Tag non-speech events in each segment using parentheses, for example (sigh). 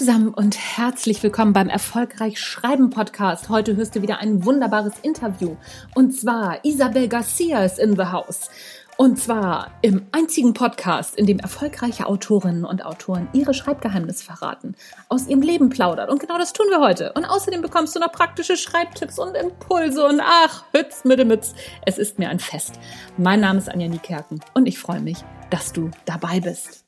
zusammen und herzlich willkommen beim Erfolgreich Schreiben Podcast. Heute hörst du wieder ein wunderbares Interview. Und zwar Isabel Garcia ist in the house. Und zwar im einzigen Podcast, in dem erfolgreiche Autorinnen und Autoren ihre Schreibgeheimnisse verraten, aus ihrem Leben plaudern. Und genau das tun wir heute. Und außerdem bekommst du noch praktische Schreibtipps und Impulse und ach, Hütz mit dem Mütz. Es ist mir ein Fest. Mein Name ist Anja Niekerken und ich freue mich, dass du dabei bist.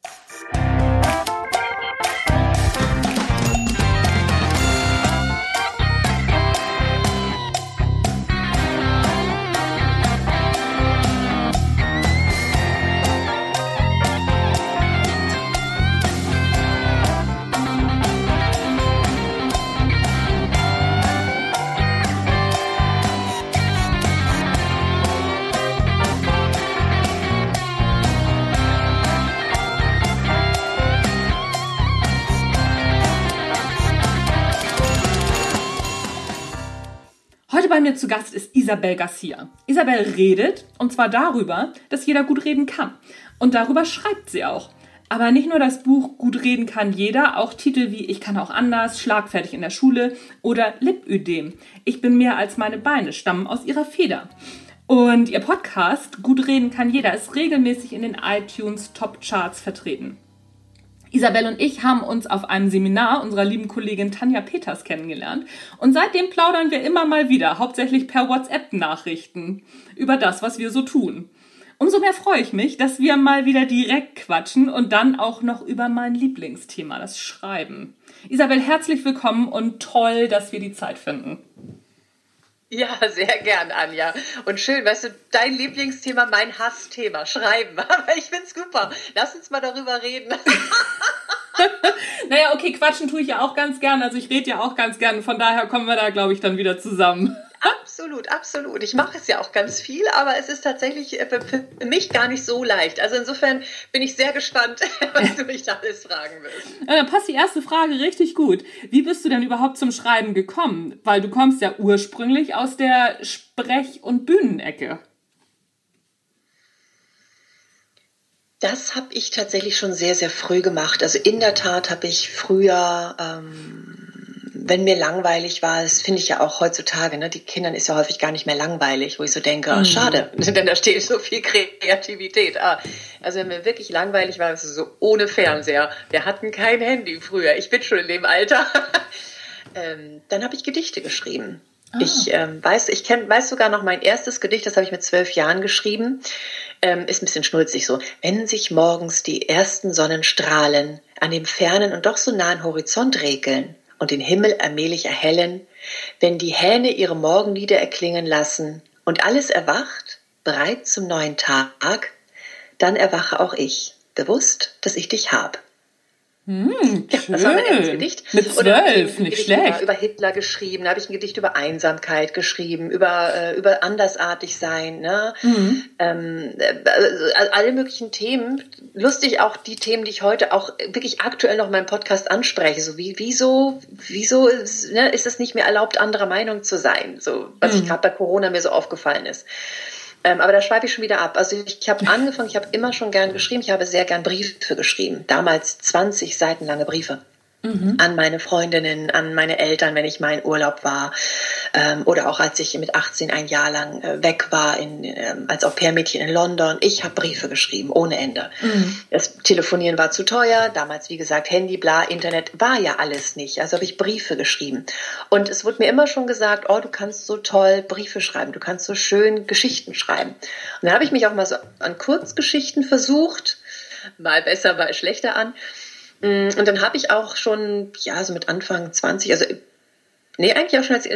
Mir zu Gast ist Isabel Garcia. Isabel redet und zwar darüber, dass jeder gut reden kann. Und darüber schreibt sie auch. Aber nicht nur das Buch Gut reden kann jeder, auch Titel wie Ich kann auch anders, Schlagfertig in der Schule oder Lipödem. Ich bin mehr als meine Beine stammen aus ihrer Feder. Und ihr Podcast Gut reden kann jeder ist regelmäßig in den iTunes Top Charts vertreten. Isabel und ich haben uns auf einem Seminar unserer lieben Kollegin Tanja Peters kennengelernt und seitdem plaudern wir immer mal wieder, hauptsächlich per WhatsApp-Nachrichten, über das, was wir so tun. Umso mehr freue ich mich, dass wir mal wieder direkt quatschen und dann auch noch über mein Lieblingsthema, das Schreiben. Isabel, herzlich willkommen und toll, dass wir die Zeit finden. Ja, sehr gern, Anja. Und schön, weißt du, dein Lieblingsthema, mein Hassthema, Schreiben. (laughs) Aber ich find's super. Lass uns mal darüber reden. naja, okay, quatschen tue ich ja auch ganz gern. Also ich rede ja auch ganz gern. Von daher kommen wir da, glaube ich, dann wieder zusammen. Absolut, absolut. Ich mache es ja auch ganz viel, aber es ist tatsächlich äh, für mich gar nicht so leicht. Also insofern bin ich sehr gespannt, (laughs) was du mich da alles fragen wirst. Ja, dann passt die erste Frage richtig gut. Wie bist du denn überhaupt zum Schreiben gekommen? Weil du kommst ja ursprünglich aus der Sprech- und Bühnenecke. Das habe ich tatsächlich schon sehr, sehr früh gemacht. Also in der Tat habe ich früher ähm, wenn mir langweilig war, das finde ich ja auch heutzutage, ne, die Kindern ist ja häufig gar nicht mehr langweilig, wo ich so denke, ah, mhm. schade, (laughs) denn da steht so viel Kreativität. Ah, also wenn mir wirklich langweilig war, das ist so ohne Fernseher. Wir hatten kein Handy früher. Ich bin schon in dem Alter. (laughs) ähm, dann habe ich Gedichte geschrieben. Ah. Ich ähm, weiß, ich kenn, weiß sogar noch mein erstes Gedicht, das habe ich mit zwölf Jahren geschrieben. Ähm, ist ein bisschen schnulzig so. Wenn sich morgens die ersten Sonnenstrahlen an dem fernen und doch so nahen Horizont regeln, und den Himmel allmählich erhellen, wenn die Hähne ihre Morgenlieder erklingen lassen und alles erwacht, bereit zum neuen Tag, dann erwache auch ich, bewusst, dass ich dich hab. Hm, ja, das war mein erstes Gedicht. Mit zwölf, nicht schlecht. Über, über, Hitler geschrieben, da habe ich ein Gedicht über Einsamkeit geschrieben, über, äh, über andersartig sein, ne? Mhm. Ähm, also alle möglichen Themen. Lustig auch die Themen, die ich heute auch wirklich aktuell noch in meinem Podcast anspreche. So wie, wieso, wieso ist, ne, ist es nicht mehr erlaubt, anderer Meinung zu sein? So, was mhm. ich gerade bei Corona mir so aufgefallen ist. Ähm, aber da schweife ich schon wieder ab. Also ich, ich habe angefangen, ich habe immer schon gern geschrieben, ich habe sehr gern Briefe geschrieben. Damals 20 Seiten lange Briefe mhm. an meine Freundinnen, an meine Eltern, wenn ich mal in Urlaub war ähm, oder auch als ich mit 18 ein Jahr lang äh, weg war in, ähm, als Au-pair-Mädchen in London. Ich habe Briefe geschrieben ohne Ende. Mhm. Das Telefonieren war zu teuer, damals wie gesagt Handy, bla, Internet war ja alles nicht. Also habe ich Briefe geschrieben und es wurde mir immer schon gesagt, oh, du kannst so toll Briefe schreiben, du kannst so schön Geschichten schreiben. Und dann habe ich mich auch mal so an Kurzgeschichten versucht, mal besser, mal schlechter an. Mm, und dann habe ich auch schon, ja, so mit Anfang 20, also nee, eigentlich auch schon als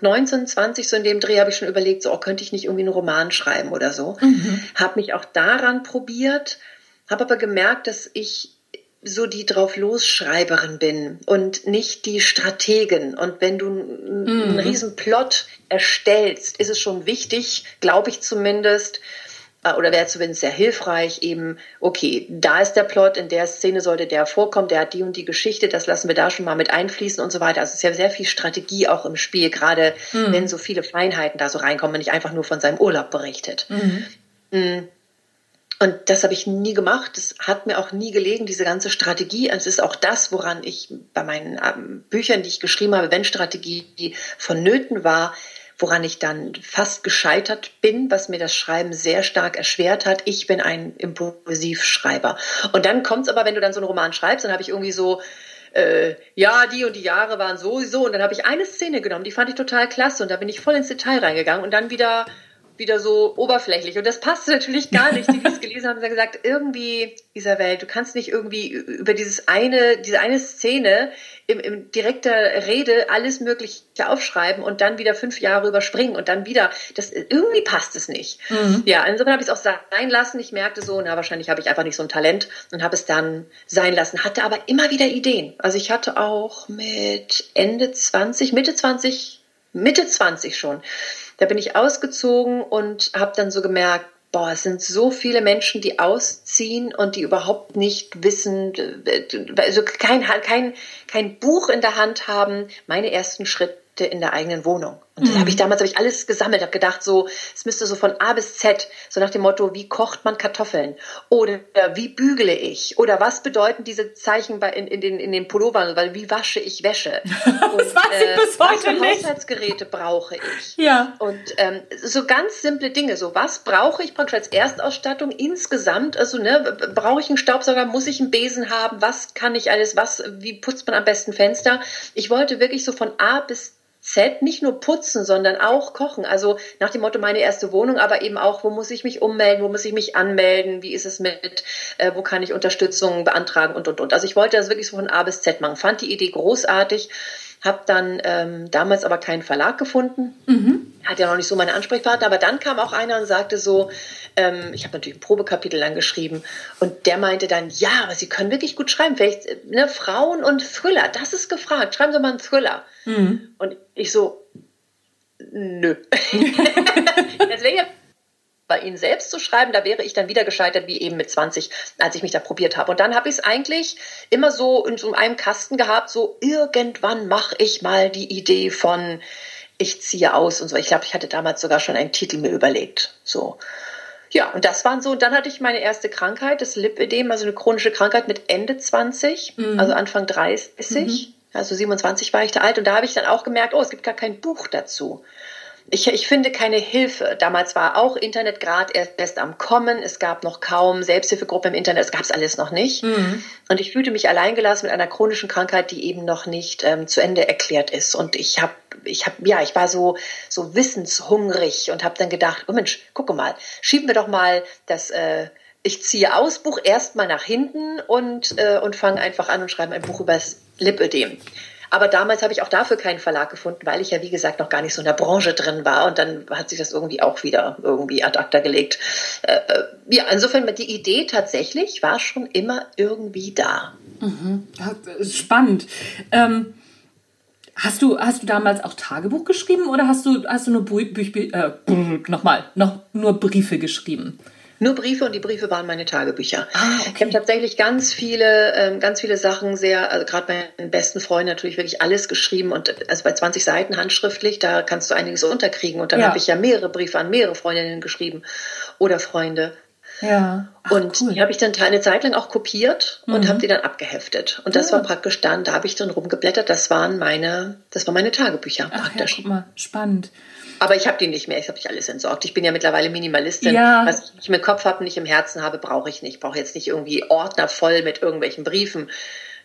19, äh, 20, so in dem Dreh habe ich schon überlegt, so, oh, könnte ich nicht irgendwie einen Roman schreiben oder so. Mhm. Habe mich auch daran probiert, habe aber gemerkt, dass ich so die drauf losschreiberin bin und nicht die Strategin. Und wenn du einen mhm. riesen Plot erstellst, ist es schon wichtig, glaube ich zumindest, oder wäre zumindest sehr hilfreich, eben, okay, da ist der Plot, in der Szene sollte der vorkommen, der hat die und die Geschichte, das lassen wir da schon mal mit einfließen und so weiter. Also es ist ja sehr viel Strategie auch im Spiel, gerade mhm. wenn so viele Feinheiten da so reinkommen, wenn nicht einfach nur von seinem Urlaub berichtet. Mhm. mhm. Und das habe ich nie gemacht. Das hat mir auch nie gelegen, diese ganze Strategie. Also es ist auch das, woran ich bei meinen ähm, Büchern, die ich geschrieben habe, wenn Strategie vonnöten war, woran ich dann fast gescheitert bin, was mir das Schreiben sehr stark erschwert hat. Ich bin ein Impulsivschreiber. Und dann kommt es aber, wenn du dann so einen Roman schreibst, dann habe ich irgendwie so äh, ja, die und die Jahre waren sowieso. Und dann habe ich eine Szene genommen, die fand ich total klasse. Und da bin ich voll ins Detail reingegangen und dann wieder wieder so oberflächlich. Und das passte natürlich gar nicht. Die, die es gelesen haben, haben gesagt, irgendwie, Isabel, du kannst nicht irgendwie über dieses eine, diese eine Szene im, im direkter Rede alles Mögliche aufschreiben und dann wieder fünf Jahre überspringen und dann wieder, das, irgendwie passt es nicht. Mhm. Ja, insofern habe ich es auch sein lassen. Ich merkte so, na, wahrscheinlich habe ich einfach nicht so ein Talent und habe es dann sein lassen. Hatte aber immer wieder Ideen. Also ich hatte auch mit Ende 20, Mitte 20, Mitte 20 schon, da bin ich ausgezogen und habe dann so gemerkt, boah, es sind so viele Menschen, die ausziehen und die überhaupt nicht wissen, also kein, kein, kein Buch in der Hand haben, meine ersten Schritte in der eigenen Wohnung. Und das mhm. habe ich damals habe ich alles gesammelt, habe gedacht, so es müsste so von A bis Z, so nach dem Motto, wie kocht man Kartoffeln oder wie bügele ich oder was bedeuten diese Zeichen bei in, in den in den Pullovern, weil wie wasche ich Wäsche? Und, (laughs) das weiß ich äh, bis heute nicht. Haushaltsgeräte brauche ich? Ja. Und ähm, so ganz simple Dinge, so was brauche ich praktisch als Erstausstattung insgesamt? Also ne, brauche ich einen Staubsauger? Muss ich einen Besen haben? Was kann ich alles? Was? Wie putzt man am besten Fenster? Ich wollte wirklich so von A bis Z nicht nur putzen, sondern auch kochen. Also nach dem Motto meine erste Wohnung, aber eben auch, wo muss ich mich ummelden, wo muss ich mich anmelden, wie ist es mit, äh, wo kann ich Unterstützung beantragen und und und. Also ich wollte das wirklich so von A bis Z machen. Fand die Idee großartig habe dann ähm, damals aber keinen Verlag gefunden. Mhm. Hat ja noch nicht so meine Ansprechpartner, aber dann kam auch einer und sagte so, ähm, ich habe natürlich ein Probekapitel lang geschrieben und der meinte dann, ja, aber Sie können wirklich gut schreiben. Vielleicht äh, ne, Frauen und Thriller, das ist gefragt. Schreiben Sie mal einen Thriller. Mhm. Und ich so, nö. (laughs) ja bei ihnen selbst zu schreiben, da wäre ich dann wieder gescheitert wie eben mit 20, als ich mich da probiert habe. Und dann habe ich es eigentlich immer so in so einem Kasten gehabt, so irgendwann mache ich mal die Idee von ich ziehe aus und so. Ich glaube, ich hatte damals sogar schon einen Titel mir überlegt. So. Ja, und das waren so, dann hatte ich meine erste Krankheit, das Lipödem, also eine chronische Krankheit mit Ende 20, mhm. also Anfang 30. Mhm. Also 27 war ich da alt und da habe ich dann auch gemerkt, oh, es gibt gar kein Buch dazu ich, ich finde keine Hilfe. Damals war auch Internet gerade erst am Kommen. Es gab noch kaum Selbsthilfegruppen im Internet. Es gab es alles noch nicht. Mhm. Und ich fühlte mich alleingelassen mit einer chronischen Krankheit, die eben noch nicht ähm, zu Ende erklärt ist. Und ich habe, ich habe, ja, ich war so so wissenshungrig und habe dann gedacht, oh Mensch, gucke mal, schieben wir doch mal das. Äh, ich ziehe aus Buch erstmal nach hinten und äh, und fange einfach an und schreibe ein Buch über das Lipödem. Aber damals habe ich auch dafür keinen Verlag gefunden, weil ich ja, wie gesagt, noch gar nicht so in der Branche drin war. Und dann hat sich das irgendwie auch wieder irgendwie ad acta gelegt. Äh, äh ja, insofern, die Idee tatsächlich war schon immer irgendwie da. Mhm. Spannend. Ähm, hast, du, hast du damals auch Tagebuch geschrieben oder hast du, hast du nur, Bü Bü äh, nochmal, noch nur Briefe geschrieben? Nur Briefe und die Briefe waren meine Tagebücher. Ah, okay. Ich habe tatsächlich ganz viele, ähm, ganz viele Sachen sehr, also gerade meinen besten Freunden natürlich wirklich alles geschrieben und also bei 20 Seiten handschriftlich, da kannst du einiges unterkriegen. Und dann ja. habe ich ja mehrere Briefe an mehrere Freundinnen geschrieben oder Freunde. Ja. Ach, und cool. die habe ich dann eine Zeit lang auch kopiert und mhm. habe die dann abgeheftet. Und das ja. war praktisch dann, da habe ich drin rumgeblättert. Das waren meine, das waren meine Tagebücher Ach, praktisch. Ja, guck mal, spannend. Aber ich habe die nicht mehr. Ich habe ich alles entsorgt. Ich bin ja mittlerweile Minimalistin. Ja. Was ich im Kopf habe, nicht im Herzen habe, brauche ich nicht. Ich brauche jetzt nicht irgendwie Ordner voll mit irgendwelchen Briefen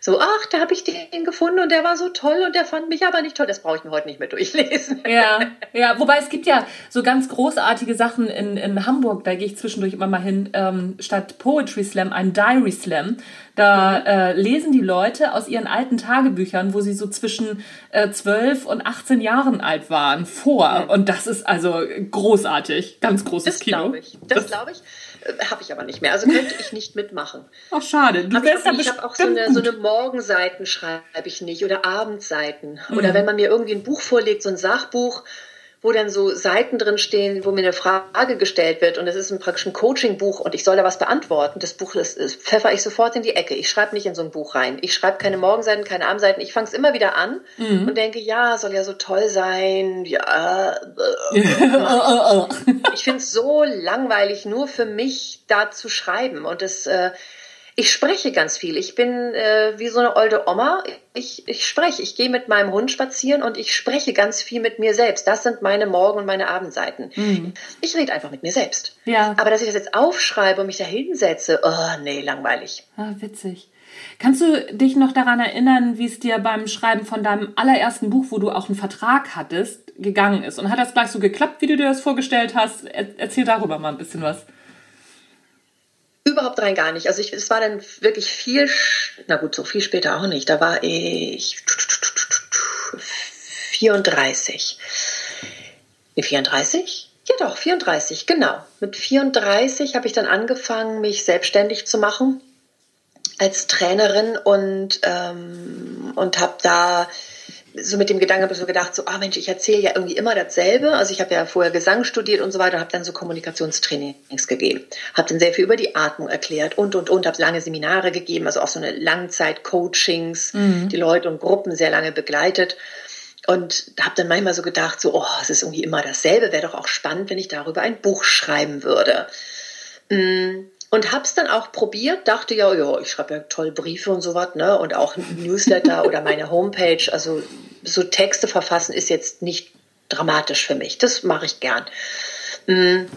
so, ach, da habe ich den gefunden und der war so toll und der fand mich aber nicht toll. Das brauche ich mir heute nicht mehr durchlesen. Ja, (laughs) ja, wobei es gibt ja so ganz großartige Sachen in, in Hamburg, da gehe ich zwischendurch immer mal hin, ähm, statt Poetry Slam, ein Diary Slam. Da äh, lesen die Leute aus ihren alten Tagebüchern, wo sie so zwischen äh, 12 und 18 Jahren alt waren, vor. Und das ist also großartig. Ganz großes das Kino. Ich. Das, das glaube ich. Äh, habe ich aber nicht mehr. Also könnte ich nicht mitmachen. Ach, schade. Du wärst ich, ich habe auch so eine, so eine Morgenseiten schreibe ich nicht oder Abendseiten. Mhm. Oder wenn man mir irgendwie ein Buch vorlegt, so ein Sachbuch, wo dann so Seiten drin stehen, wo mir eine Frage gestellt wird und es ist ein praktisch ein Coaching-Buch und ich soll da was beantworten. Das Buch das, das pfeffer ich sofort in die Ecke. Ich schreibe nicht in so ein Buch rein. Ich schreibe keine Morgenseiten, keine Abendseiten. Ich fange es immer wieder an mhm. und denke, ja, soll ja so toll sein. Ja. (laughs) ich finde es so langweilig, nur für mich da zu schreiben und das äh, ich spreche ganz viel. Ich bin äh, wie so eine olde Oma. Ich, ich spreche. Ich gehe mit meinem Hund spazieren und ich spreche ganz viel mit mir selbst. Das sind meine Morgen- und meine Abendseiten. Mhm. Ich rede einfach mit mir selbst. Ja. Aber dass ich das jetzt aufschreibe und mich da hinsetze, oh nee, langweilig. Ah, witzig. Kannst du dich noch daran erinnern, wie es dir beim Schreiben von deinem allerersten Buch, wo du auch einen Vertrag hattest, gegangen ist? Und hat das gleich so geklappt, wie du dir das vorgestellt hast? Erzähl darüber mal ein bisschen was. Überhaupt rein gar nicht. Also ich, es war dann wirklich viel, na gut, so viel später auch nicht. Da war ich 34. Nee, 34? Ja doch, 34, genau. Mit 34 habe ich dann angefangen, mich selbstständig zu machen als Trainerin und, ähm, und habe da so mit dem Gedanken habe ich so gedacht, so, ah Mensch, ich erzähle ja irgendwie immer dasselbe. Also ich habe ja vorher Gesang studiert und so weiter, habe dann so Kommunikationstrainings gegeben, habe dann sehr viel über die Atmung erklärt und und und, habe lange Seminare gegeben, also auch so eine Langzeit-Coachings, mhm. die Leute und Gruppen sehr lange begleitet und habe dann manchmal so gedacht, so, oh, es ist irgendwie immer dasselbe, wäre doch auch spannend, wenn ich darüber ein Buch schreiben würde. Mm. Und hab's dann auch probiert, dachte ja, ja, ich schreibe ja toll Briefe und sowas, ne? Und auch Newsletter oder meine Homepage. Also so Texte verfassen ist jetzt nicht dramatisch für mich. Das mache ich gern. Hm,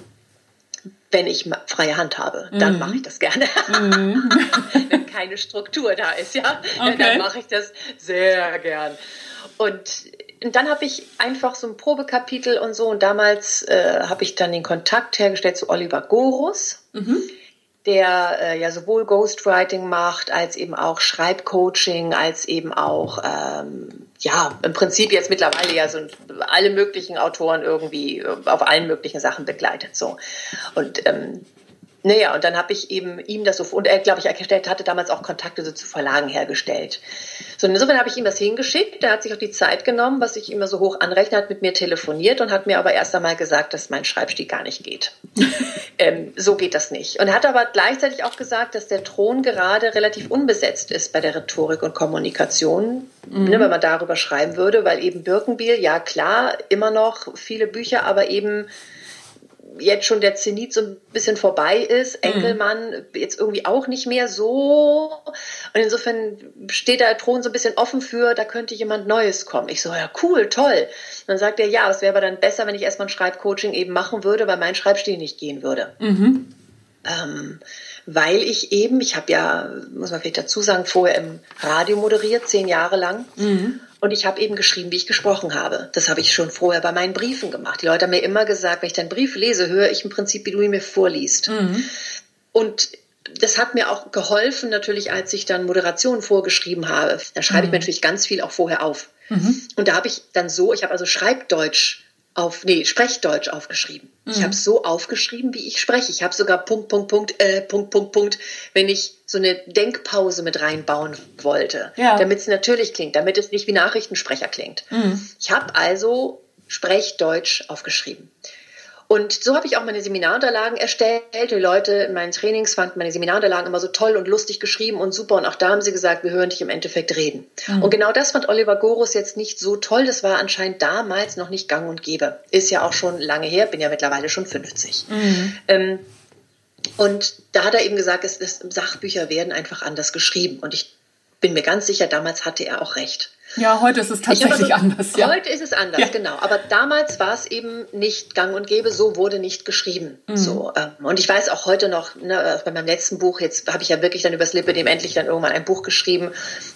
wenn ich freie Hand habe, dann mhm. mache ich das gerne. Mhm. (laughs) Wenn keine Struktur da ist, ja, okay. dann mache ich das sehr gern. Und dann habe ich einfach so ein Probekapitel und so. Und damals äh, habe ich dann den Kontakt hergestellt zu Oliver Gorus. Mhm der äh, ja sowohl Ghostwriting macht, als eben auch Schreibcoaching, als eben auch, ähm, ja, im Prinzip jetzt mittlerweile ja so alle möglichen Autoren irgendwie äh, auf allen möglichen Sachen begleitet. So. Und ähm, naja, und dann habe ich eben ihm das so, und er, glaube ich, erstellt, hatte damals auch Kontakte so zu Verlagen hergestellt. So, insofern habe ich ihm das hingeschickt. Der hat sich auch die Zeit genommen, was ich immer so hoch anrechne, hat mit mir telefoniert und hat mir aber erst einmal gesagt, dass mein Schreibstil gar nicht geht. (laughs) ähm, so geht das nicht. Und hat aber gleichzeitig auch gesagt, dass der Thron gerade relativ unbesetzt ist bei der Rhetorik und Kommunikation, mhm. ne, wenn man darüber schreiben würde, weil eben Birkenbiel, ja klar, immer noch viele Bücher, aber eben jetzt schon der Zenit so ein bisschen vorbei ist, mhm. Enkelmann jetzt irgendwie auch nicht mehr so. Und insofern steht der Thron so ein bisschen offen für, da könnte jemand Neues kommen. Ich so, ja, cool, toll. Und dann sagt er, ja, es wäre aber dann besser, wenn ich erstmal ein Schreibcoaching eben machen würde, weil mein Schreibstil nicht gehen würde. Mhm. Ähm, weil ich eben, ich habe ja, muss man vielleicht dazu sagen, vorher im Radio moderiert, zehn Jahre lang. Mhm. Und ich habe eben geschrieben, wie ich gesprochen habe. Das habe ich schon vorher bei meinen Briefen gemacht. Die Leute haben mir immer gesagt, wenn ich deinen Brief lese, höre ich im Prinzip, wie du ihn mir vorliest. Mhm. Und das hat mir auch geholfen, natürlich, als ich dann Moderation vorgeschrieben habe. Da schreibe mhm. ich natürlich ganz viel auch vorher auf. Mhm. Und da habe ich dann so, ich habe also Schreibdeutsch auf, nee, Sprechdeutsch aufgeschrieben. Mhm. Ich habe so aufgeschrieben, wie ich spreche. Ich habe sogar Punkt, Punkt, Punkt, äh, Punkt, Punkt, Punkt, wenn ich so eine Denkpause mit reinbauen wollte, ja. damit es natürlich klingt, damit es nicht wie Nachrichtensprecher klingt. Mhm. Ich habe also Sprechdeutsch aufgeschrieben. Und so habe ich auch meine Seminarunterlagen erstellt. Die Leute in meinen Trainings fanden meine Seminarunterlagen immer so toll und lustig geschrieben und super. Und auch da haben sie gesagt, wir hören dich im Endeffekt reden. Mhm. Und genau das fand Oliver Gorus jetzt nicht so toll. Das war anscheinend damals noch nicht gang und gäbe. Ist ja auch schon lange her, bin ja mittlerweile schon 50. Mhm. Ähm, und da hat er eben gesagt, es, es, Sachbücher werden einfach anders geschrieben. Und ich bin mir ganz sicher, damals hatte er auch recht. Ja, heute ist es tatsächlich also, anders. Ja. Heute ist es anders, ja. genau. Aber damals war es eben nicht gang und gäbe, so wurde nicht geschrieben. Mhm. So, ähm, und ich weiß auch heute noch, ne, bei meinem letzten Buch, jetzt habe ich ja wirklich dann übers Lippe dem endlich dann irgendwann ein Buch geschrieben.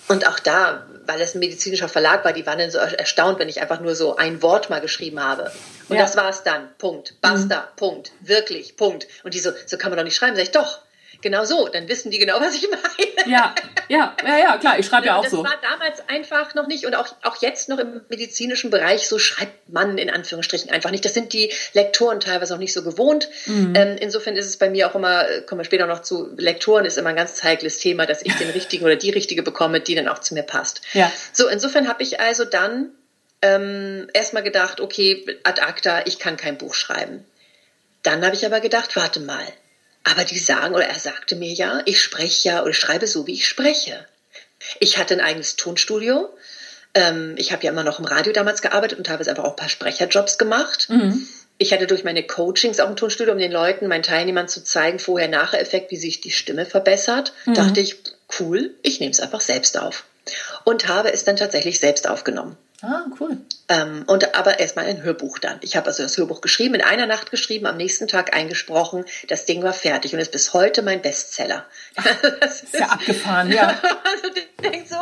Und auch da, weil es ein medizinischer Verlag war, die waren dann so erstaunt, wenn ich einfach nur so ein Wort mal geschrieben habe. Und ja. das es dann. Punkt. Basta. Mhm. Punkt. Wirklich. Punkt. Und die so, so kann man doch nicht schreiben. Sag ich, doch genau so, dann wissen die genau, (laughs) was ich meine. Ja, ja, ja, ja klar, ich schreibe ja auch das so. Das war damals einfach noch nicht und auch, auch jetzt noch im medizinischen Bereich, so schreibt man in Anführungsstrichen einfach nicht. Das sind die Lektoren teilweise auch nicht so gewohnt. Mhm. Ähm, insofern ist es bei mir auch immer, kommen wir später noch zu, Lektoren ist immer ein ganz heikles Thema, dass ich den (laughs) richtigen oder die richtige bekomme, die dann auch zu mir passt. Ja. So, insofern habe ich also dann ähm, erstmal gedacht, okay, ad acta, ich kann kein Buch schreiben. Dann habe ich aber gedacht, warte mal. Aber die sagen, oder er sagte mir ja, ich spreche ja oder schreibe so, wie ich spreche. Ich hatte ein eigenes Tonstudio. Ähm, ich habe ja immer noch im Radio damals gearbeitet und habe jetzt einfach auch ein paar Sprecherjobs gemacht. Mhm. Ich hatte durch meine Coachings auch ein Tonstudio, um den Leuten, meinen Teilnehmern zu zeigen, Vorher-Nachher-Effekt, wie sich die Stimme verbessert. Mhm. Dachte ich, cool, ich nehme es einfach selbst auf. Und habe es dann tatsächlich selbst aufgenommen. Ah, cool. Ähm, und aber erstmal ein Hörbuch dann. Ich habe also das Hörbuch geschrieben, in einer Nacht geschrieben, am nächsten Tag eingesprochen. Das Ding war fertig und ist bis heute mein Bestseller. das ist ja abgefahren, ja. (laughs) also ich denke so,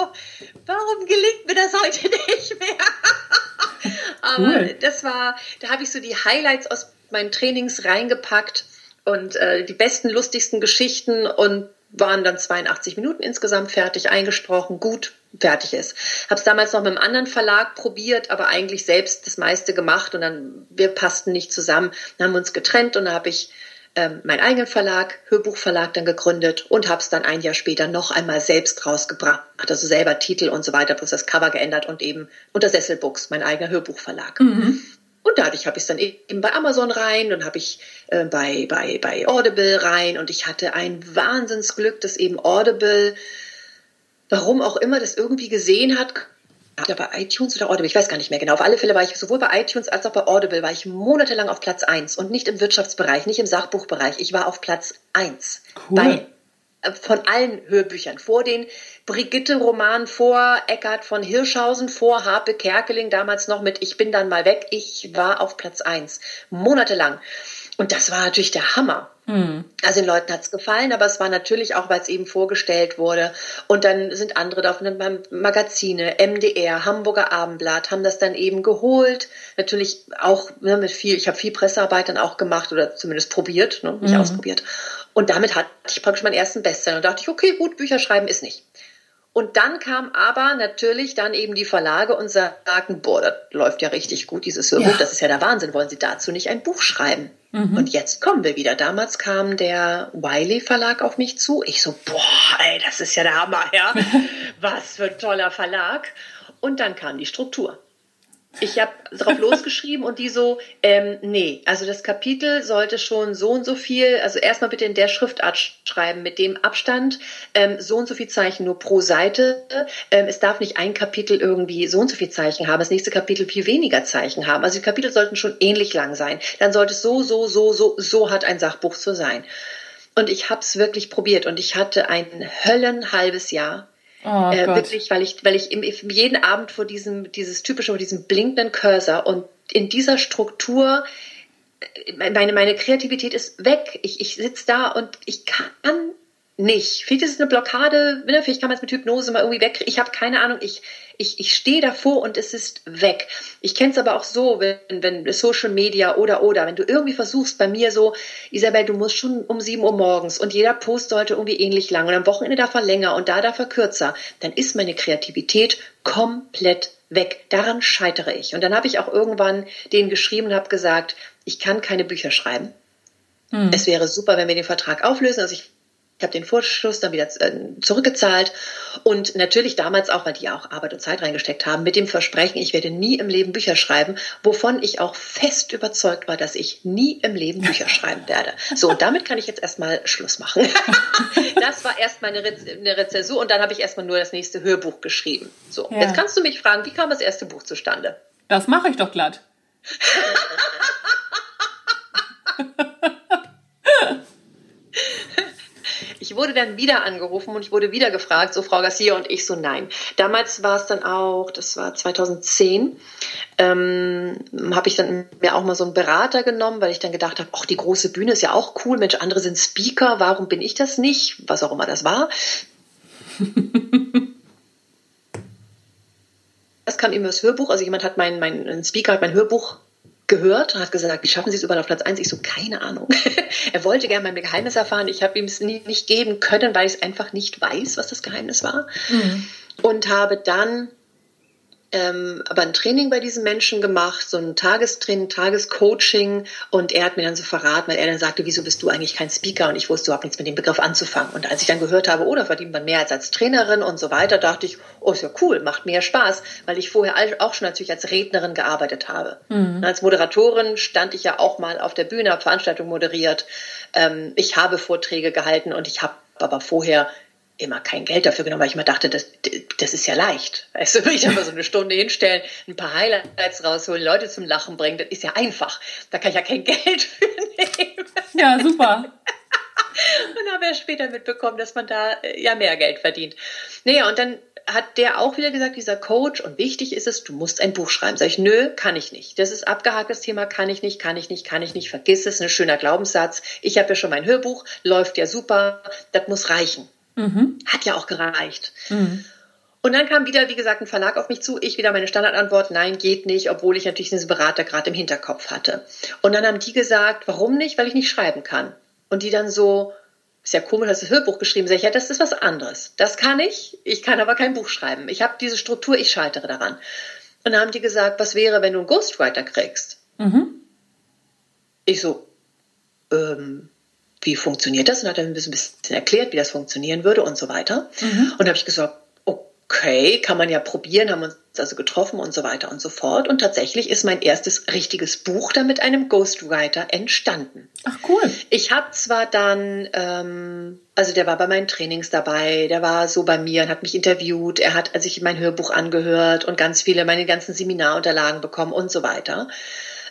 warum gelingt mir das heute nicht mehr? (laughs) aber cool. das war, da habe ich so die Highlights aus meinen Trainings reingepackt und äh, die besten, lustigsten Geschichten und waren dann 82 Minuten insgesamt fertig, eingesprochen, gut, fertig ist. Habe es damals noch mit einem anderen Verlag probiert, aber eigentlich selbst das meiste gemacht und dann, wir passten nicht zusammen. Dann haben wir uns getrennt und dann habe ich ähm, meinen eigenen Verlag, Hörbuchverlag dann gegründet und habe es dann ein Jahr später noch einmal selbst rausgebracht. Also selber Titel und so weiter, bloß das Cover geändert und eben unter Sesselbooks, mein eigener Hörbuchverlag. Mhm. Und dadurch habe ich es dann eben bei Amazon rein und habe ich äh, bei, bei, bei Audible rein und ich hatte ein Wahnsinnsglück, dass eben Audible, warum auch immer, das irgendwie gesehen hat, ja, bei iTunes oder Audible, ich weiß gar nicht mehr genau. Auf alle Fälle war ich sowohl bei iTunes als auch bei Audible war ich monatelang auf Platz 1 und nicht im Wirtschaftsbereich, nicht im Sachbuchbereich. Ich war auf Platz 1 cool. bei äh, von allen Hörbüchern, vor den Brigitte-Romanen, vor Eckhard von Hirschhausen, vor Harpe Kerkeling, damals noch mit Ich bin dann mal weg. Ich war auf Platz eins monatelang. Und das war natürlich der Hammer. Mhm. Also den Leuten hat's gefallen, aber es war natürlich auch, weil es eben vorgestellt wurde. Und dann sind andere da beim Magazine, MDR, Hamburger Abendblatt, haben das dann eben geholt. Natürlich auch ne, mit viel, ich habe viel Pressearbeit dann auch gemacht oder zumindest probiert, ne, nicht mhm. ausprobiert. Und damit hatte ich praktisch meinen ersten Bestseller und dachte ich, okay, gut, Bücher schreiben ist nicht. Und dann kam aber natürlich dann eben die Verlage und sagten, boah, das läuft ja richtig gut, dieses Hörbuch, ja. das ist ja der Wahnsinn, wollen Sie dazu nicht ein Buch schreiben? Mhm. Und jetzt kommen wir wieder. Damals kam der Wiley Verlag auf mich zu. Ich so, boah, ey, das ist ja der Hammer, ja. (laughs) Was für ein toller Verlag. Und dann kam die Struktur. Ich habe drauf (laughs) losgeschrieben und die so, ähm, nee, also das Kapitel sollte schon so und so viel, also erstmal bitte in der Schriftart schreiben, mit dem Abstand, ähm, so und so viel Zeichen nur pro Seite. Ähm, es darf nicht ein Kapitel irgendwie so und so viel Zeichen haben, das nächste Kapitel viel weniger Zeichen haben. Also die Kapitel sollten schon ähnlich lang sein. Dann sollte es so, so, so, so, so hat ein Sachbuch zu sein. Und ich habe es wirklich probiert und ich hatte ein Höllenhalbes Jahr Oh, äh, wirklich, weil ich, weil ich im, jeden Abend vor diesem, dieses typische, vor diesem blinkenden Cursor und in dieser Struktur, äh, meine, meine Kreativität ist weg. Ich, ich sitze da und ich kann nicht. Vielleicht ist es eine Blockade, ne, vielleicht kann man es mit Hypnose mal irgendwie weg. Ich habe keine Ahnung. Ich, ich, ich stehe davor und es ist weg. Ich kenne es aber auch so, wenn, wenn Social Media oder oder, wenn du irgendwie versuchst, bei mir so, Isabel, du musst schon um 7 Uhr morgens und jeder Post sollte irgendwie ähnlich lang und am Wochenende darf er länger und da darf er kürzer, dann ist meine Kreativität komplett weg. Daran scheitere ich. Und dann habe ich auch irgendwann denen geschrieben und habe gesagt, ich kann keine Bücher schreiben. Hm. Es wäre super, wenn wir den Vertrag auflösen. Also ich ich habe den Vorschuss dann wieder äh, zurückgezahlt und natürlich damals auch, weil die ja auch Arbeit und Zeit reingesteckt haben, mit dem Versprechen, ich werde nie im Leben Bücher schreiben, wovon ich auch fest überzeugt war, dass ich nie im Leben Bücher (laughs) schreiben werde. So, und damit kann ich jetzt erstmal Schluss machen. (laughs) das war erst meine eine Rezensur und dann habe ich erstmal nur das nächste Hörbuch geschrieben. So, ja. jetzt kannst du mich fragen, wie kam das erste Buch zustande? Das mache ich doch glatt. (laughs) Ich wurde dann wieder angerufen und ich wurde wieder gefragt, so Frau Garcia und ich so nein. Damals war es dann auch, das war 2010, ähm, habe ich dann mir auch mal so einen Berater genommen, weil ich dann gedacht habe, ach die große Bühne ist ja auch cool, Mensch, andere sind Speaker, warum bin ich das nicht? Was auch immer das war. (laughs) das kam immer das Hörbuch, also jemand hat mein, mein Speaker hat mein Hörbuch gehört und hat gesagt, wie schaffen Sie es überall auf Platz 1? Ich so, keine Ahnung. (laughs) er wollte gerne mein Geheimnis erfahren. Ich habe ihm es nie, nicht geben können, weil ich es einfach nicht weiß, was das Geheimnis war. Mhm. Und habe dann ähm, aber ein Training bei diesen Menschen gemacht, so ein Tagestraining, Tagescoaching und er hat mir dann so verraten, weil er dann sagte, wieso bist du eigentlich kein Speaker und ich wusste überhaupt nichts mit dem Begriff anzufangen. Und als ich dann gehört habe, oh, da verdient man mehr als als Trainerin und so weiter, dachte ich, oh, ist ja cool, macht mehr Spaß, weil ich vorher auch schon natürlich als Rednerin gearbeitet habe. Mhm. Als Moderatorin stand ich ja auch mal auf der Bühne, habe Veranstaltungen moderiert, ähm, ich habe Vorträge gehalten und ich habe aber vorher immer kein Geld dafür genommen, weil ich mir dachte, das, das ist ja leicht. Weißt du, ich einfach so eine Stunde hinstellen, ein paar Highlights rausholen, Leute zum Lachen bringen, das ist ja einfach. Da kann ich ja kein (laughs) Geld für nehmen. Ja, super. (laughs) und habe ja später mitbekommen, dass man da äh, ja mehr Geld verdient. Naja, und dann hat der auch wieder gesagt, dieser Coach, und wichtig ist es, du musst ein Buch schreiben. Sag ich, nö, kann ich nicht. Das ist abgehaktes Thema, kann ich nicht, kann ich nicht, kann ich nicht, vergiss es, ein schöner Glaubenssatz. Ich habe ja schon mein Hörbuch, läuft ja super, das muss reichen. Mhm. Hat ja auch gereicht. Mhm. Und dann kam wieder, wie gesagt, ein Verlag auf mich zu. Ich wieder meine Standardantwort, nein, geht nicht, obwohl ich natürlich diesen Berater gerade im Hinterkopf hatte. Und dann haben die gesagt, warum nicht? Weil ich nicht schreiben kann. Und die dann so, ist ja komisch, hast du das Hörbuch geschrieben. Sag ich, ja, das ist was anderes. Das kann ich, ich kann aber kein Buch schreiben. Ich habe diese Struktur, ich scheitere daran. Und dann haben die gesagt, was wäre, wenn du einen Ghostwriter kriegst? Mhm. Ich so, ähm, wie funktioniert das? Und hat er ein bisschen, erklärt, wie das funktionieren würde und so weiter. Mhm. Und da habe ich gesagt, okay, kann man ja probieren, haben uns also getroffen und so weiter und so fort. Und tatsächlich ist mein erstes richtiges Buch dann mit einem Ghostwriter entstanden. Ach cool. Ich habe zwar dann, ähm, also der war bei meinen Trainings dabei, der war so bei mir und hat mich interviewt, er hat also ich mein Hörbuch angehört und ganz viele, meine ganzen Seminarunterlagen bekommen und so weiter.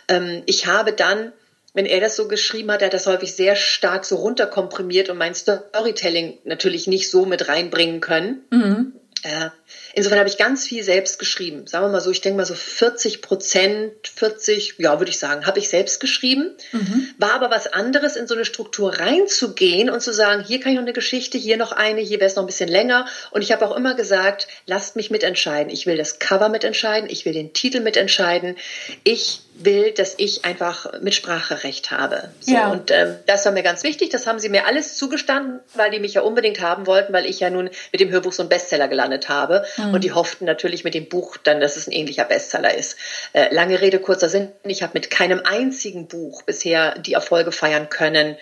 Ähm, ich habe dann wenn er das so geschrieben hat, er hat das häufig sehr stark so runterkomprimiert und mein Storytelling natürlich nicht so mit reinbringen können. Mhm. Äh, insofern habe ich ganz viel selbst geschrieben. Sagen wir mal so, ich denke mal so 40 Prozent, 40, ja, würde ich sagen, habe ich selbst geschrieben. Mhm. War aber was anderes, in so eine Struktur reinzugehen und zu sagen, hier kann ich noch eine Geschichte, hier noch eine, hier wäre es noch ein bisschen länger. Und ich habe auch immer gesagt, lasst mich mitentscheiden. Ich will das Cover mitentscheiden, ich will den Titel mitentscheiden. Ich will, dass ich einfach Mitspracherecht habe. So, ja. Und ähm, das war mir ganz wichtig. Das haben sie mir alles zugestanden, weil die mich ja unbedingt haben wollten, weil ich ja nun mit dem Hörbuch so ein Bestseller gelandet habe. Mhm. Und die hofften natürlich mit dem Buch dann, dass es ein ähnlicher Bestseller ist. Äh, lange Rede, kurzer Sinn. Ich habe mit keinem einzigen Buch bisher die Erfolge feiern können,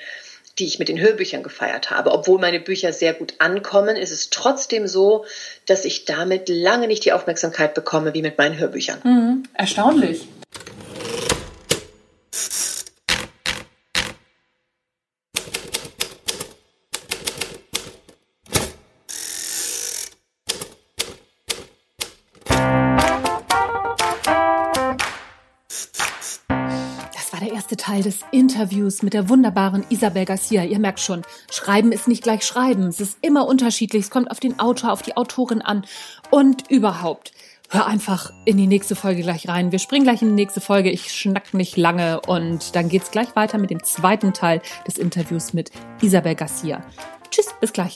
die ich mit den Hörbüchern gefeiert habe. Obwohl meine Bücher sehr gut ankommen, ist es trotzdem so, dass ich damit lange nicht die Aufmerksamkeit bekomme wie mit meinen Hörbüchern. Mhm. Erstaunlich. Teil des Interviews mit der wunderbaren Isabel Garcia. Ihr merkt schon, Schreiben ist nicht gleich Schreiben. Es ist immer unterschiedlich. Es kommt auf den Autor, auf die Autorin an und überhaupt. Hör einfach in die nächste Folge gleich rein. Wir springen gleich in die nächste Folge. Ich schnack nicht lange und dann geht's gleich weiter mit dem zweiten Teil des Interviews mit Isabel Garcia. Tschüss, bis gleich.